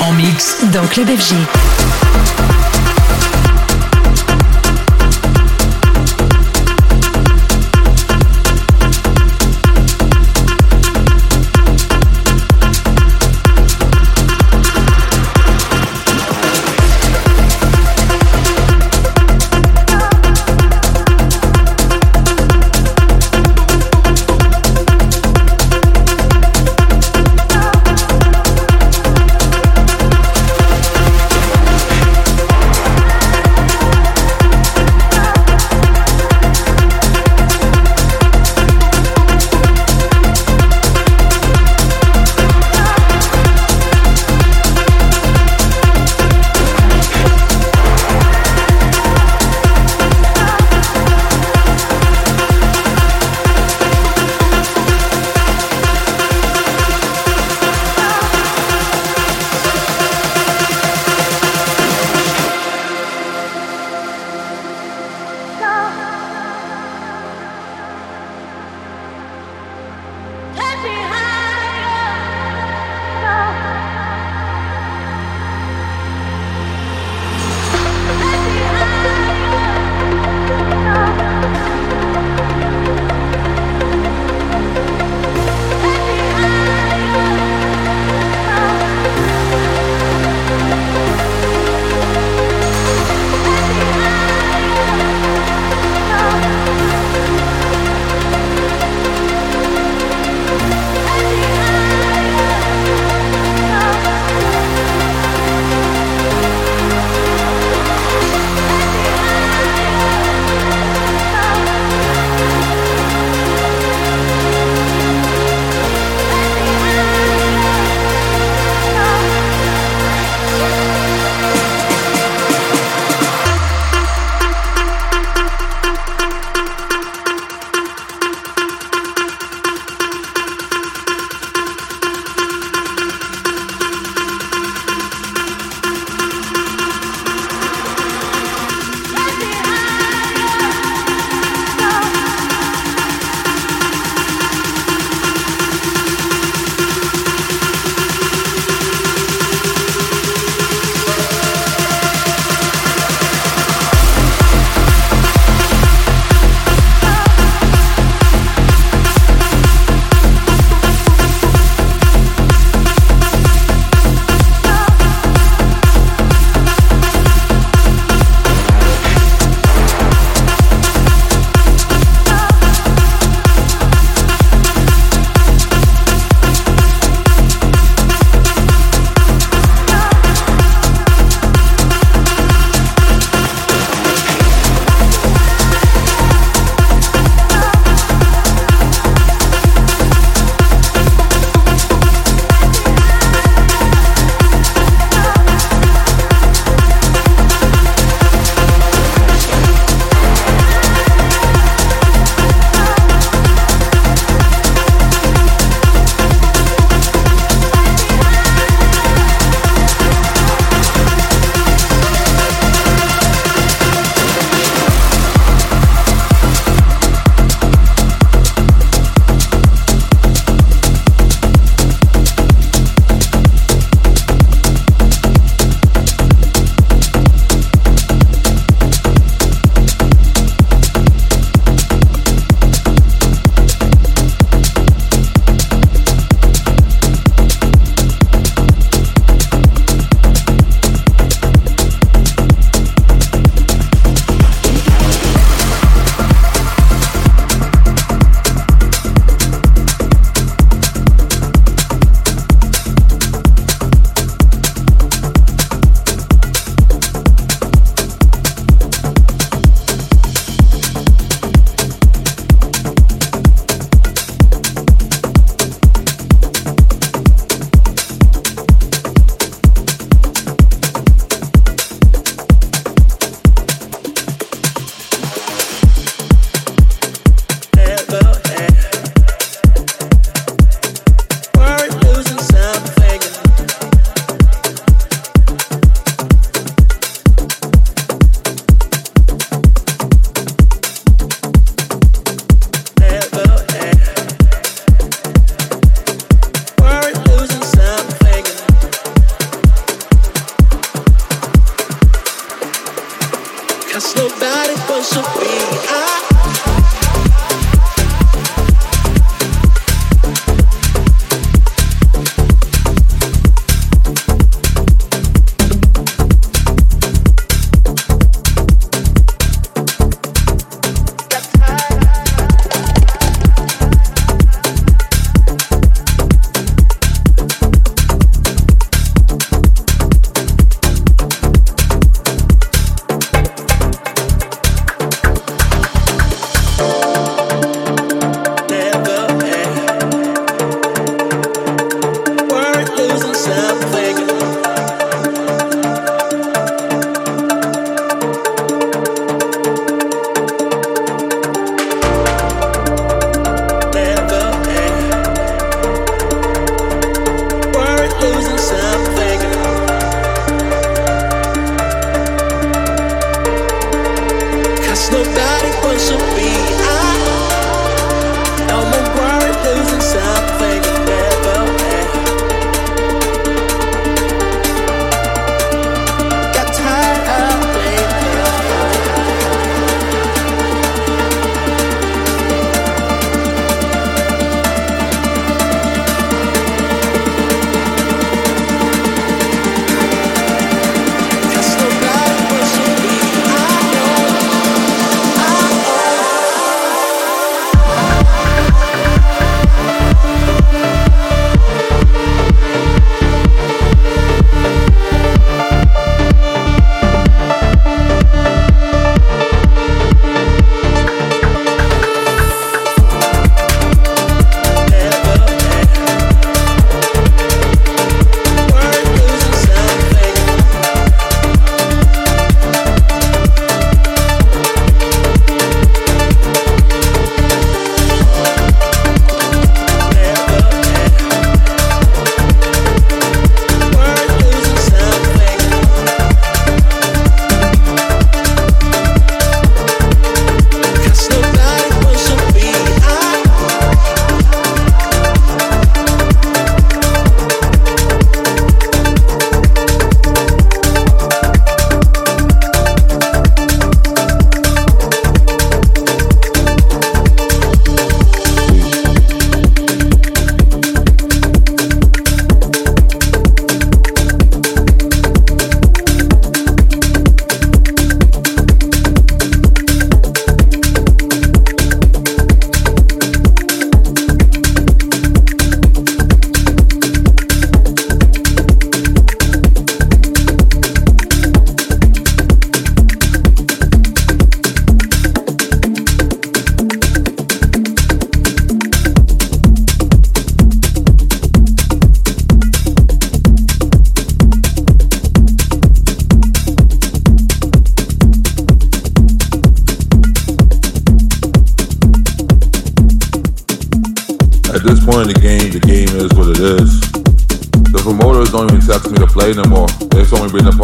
En mix dans Club FG.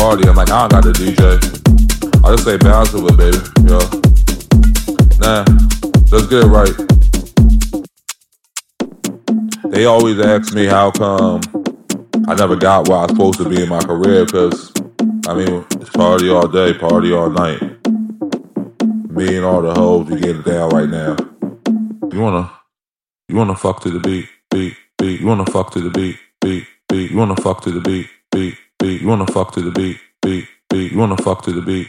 Ah, ask me how come I never got where I was supposed to be in my career, because I mean, it's party all day, party all night. Me and all the hoes, we getting down right now. You wanna, you wanna fuck to the beat, beat, beat. You wanna fuck to the beat, beat, beat. You wanna fuck to the beat, beat, beat. You wanna fuck to the beat, beat, beat. You wanna fuck to the beat.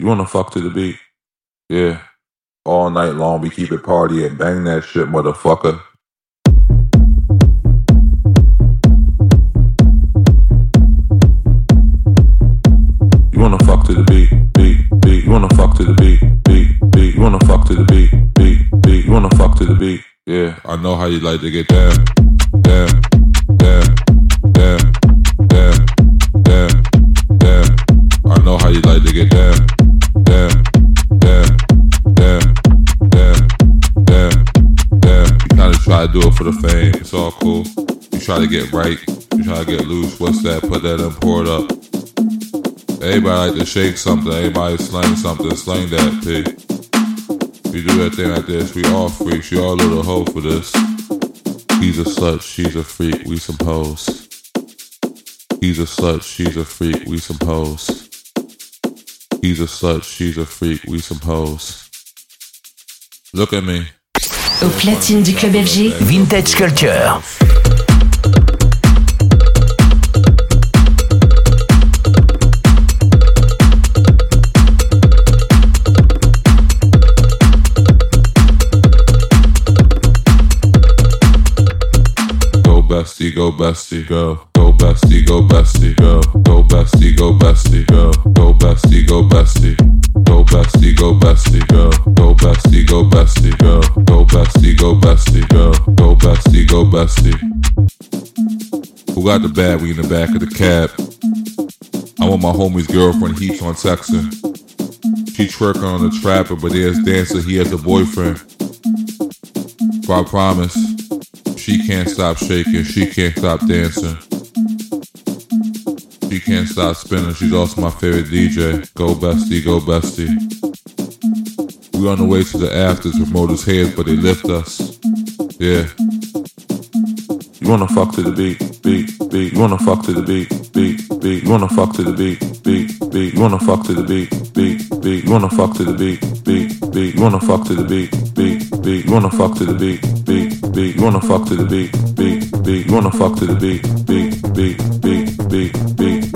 You wanna fuck to the beat. Yeah. All night long, we keep it party and bang that shit, motherfucker. You wanna fuck to the beat, beat, beat. You wanna fuck to the beat, beat, beat. You wanna fuck to the beat, beat, beat. You wanna fuck to the beat. Yeah, I know how you like to get down, down, down, down, shake something. Everybody slang something. Slang that, P. We do that thing like this. We all freaks. You all little hoe for this. He's a slut. She's a freak. We hoes. He's a slut. She's a freak. We hoes. He's a slut, she's a freak, we some hoes. Look at me. Au platine du club FG. Vintage Culture. Go bestie, go bestie, go. Bestie, go bestie, go. Go bestie, go bestie, go. Go bestie, go bestie. Go bestie, go bestie, go. Go bestie, go bestie, go. Go bestie, go bestie, go. Go bestie, go bestie. Who got the bad we in the back of the cab? I want my homie's girlfriend, he's on texting. She twerking on the trapper, but there's dancer, he has a boyfriend. But I promise. She can't stop shaking, she can't stop dancing. She can't stop spinning, she's also my favorite DJ. Go bestie, go bestie. We on the way to the afters with motors heads, but they lift us. Yeah. You wanna fuck to the beat, beat, beat. You wanna fuck to the beat, beat, beat. You wanna fuck to the beat, beat, beat. You wanna fuck to the beat, beat, beat. You wanna fuck to the beat, beat, beat. You wanna fuck to the beat, beat, beat. You wanna fuck to the beat, beat, beat. You wanna fuck to the beat, beat, beat. You wanna fuck to the beat, beat, beat, beat, beat, beat,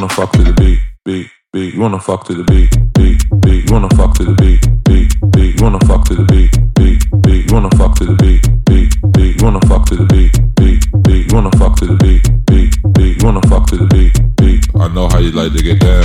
wanna fuck to the beat, beat, beat. You wanna fuck to the beat, beat, beat. You wanna fuck to the beat, beat, beat. You wanna fuck to the beat, beat, beat. You wanna fuck to the beat, beat, beat. You wanna fuck to the beat, beat, beat. You wanna fuck to the beat, beat, beat. You wanna fuck to the beat, beat. I know how you like to get down.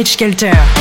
Stage Kelter.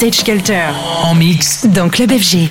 Vintage Culture. En mix. Dans Club FG.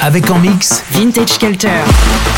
Avec en mix Vintage Culture.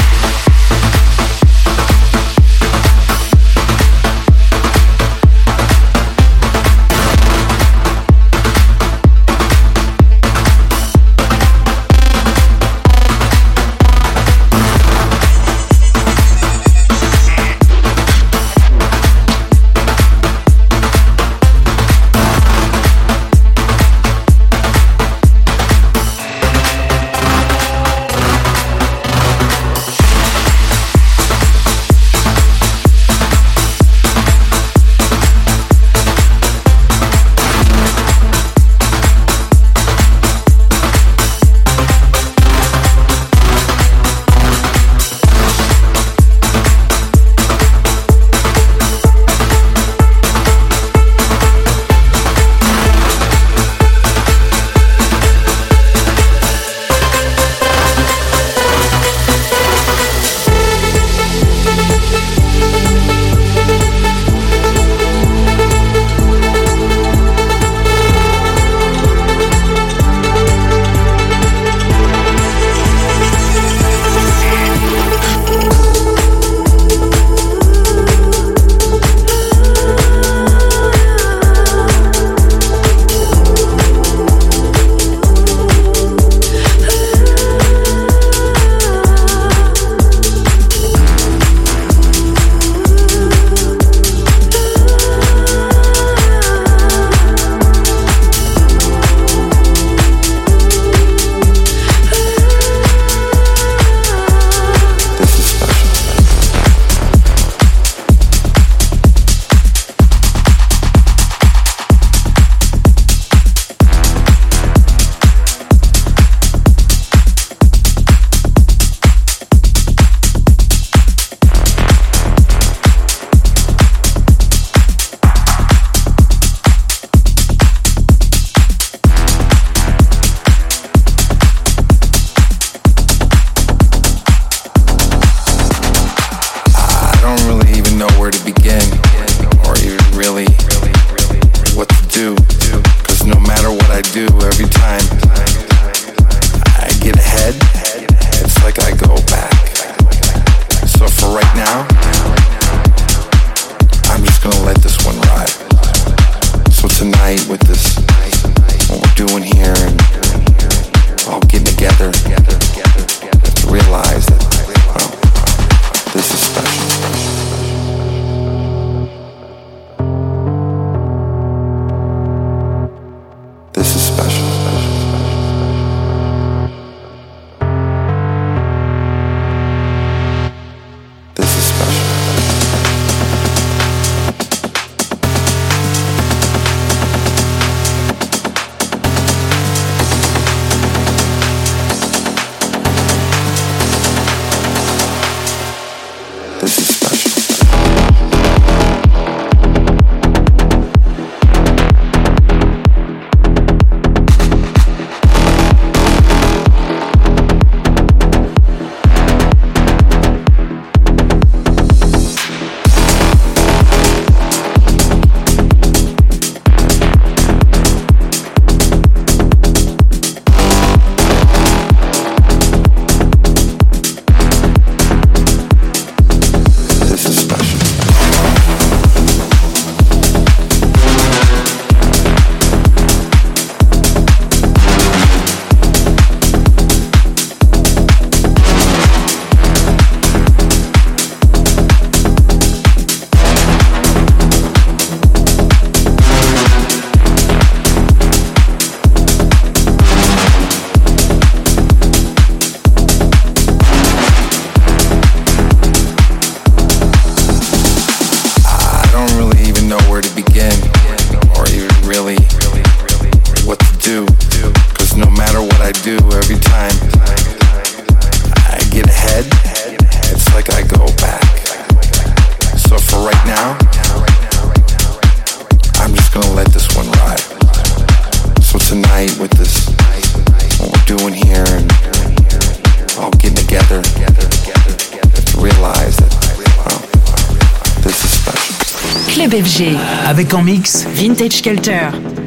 Avec en mix Vintage Culture.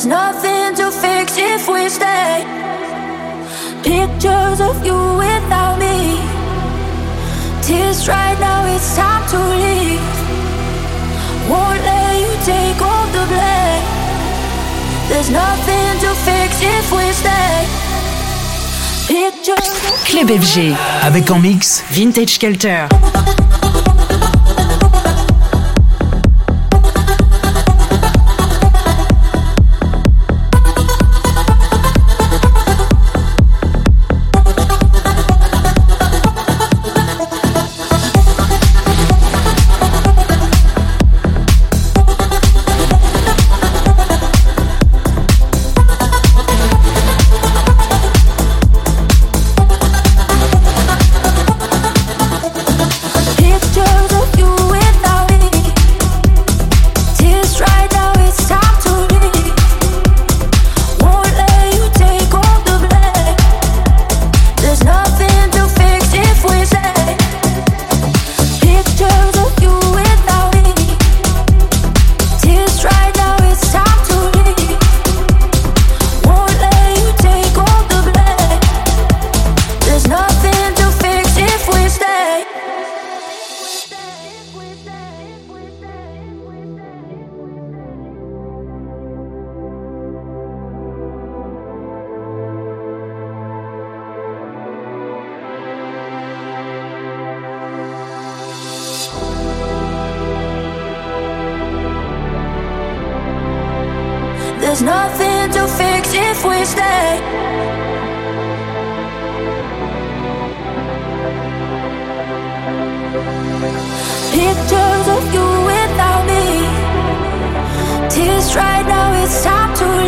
There's nothing to fix if we stay. Pictures of you without me. Tears right now, it's time to leave. Won't let you take all the blame. There's nothing to fix if we stay. Pictures. Club FG. Avec en mix Vintage Culture. Nothing to fix if we stay. Pictures of you without me. Tears right now, it's time to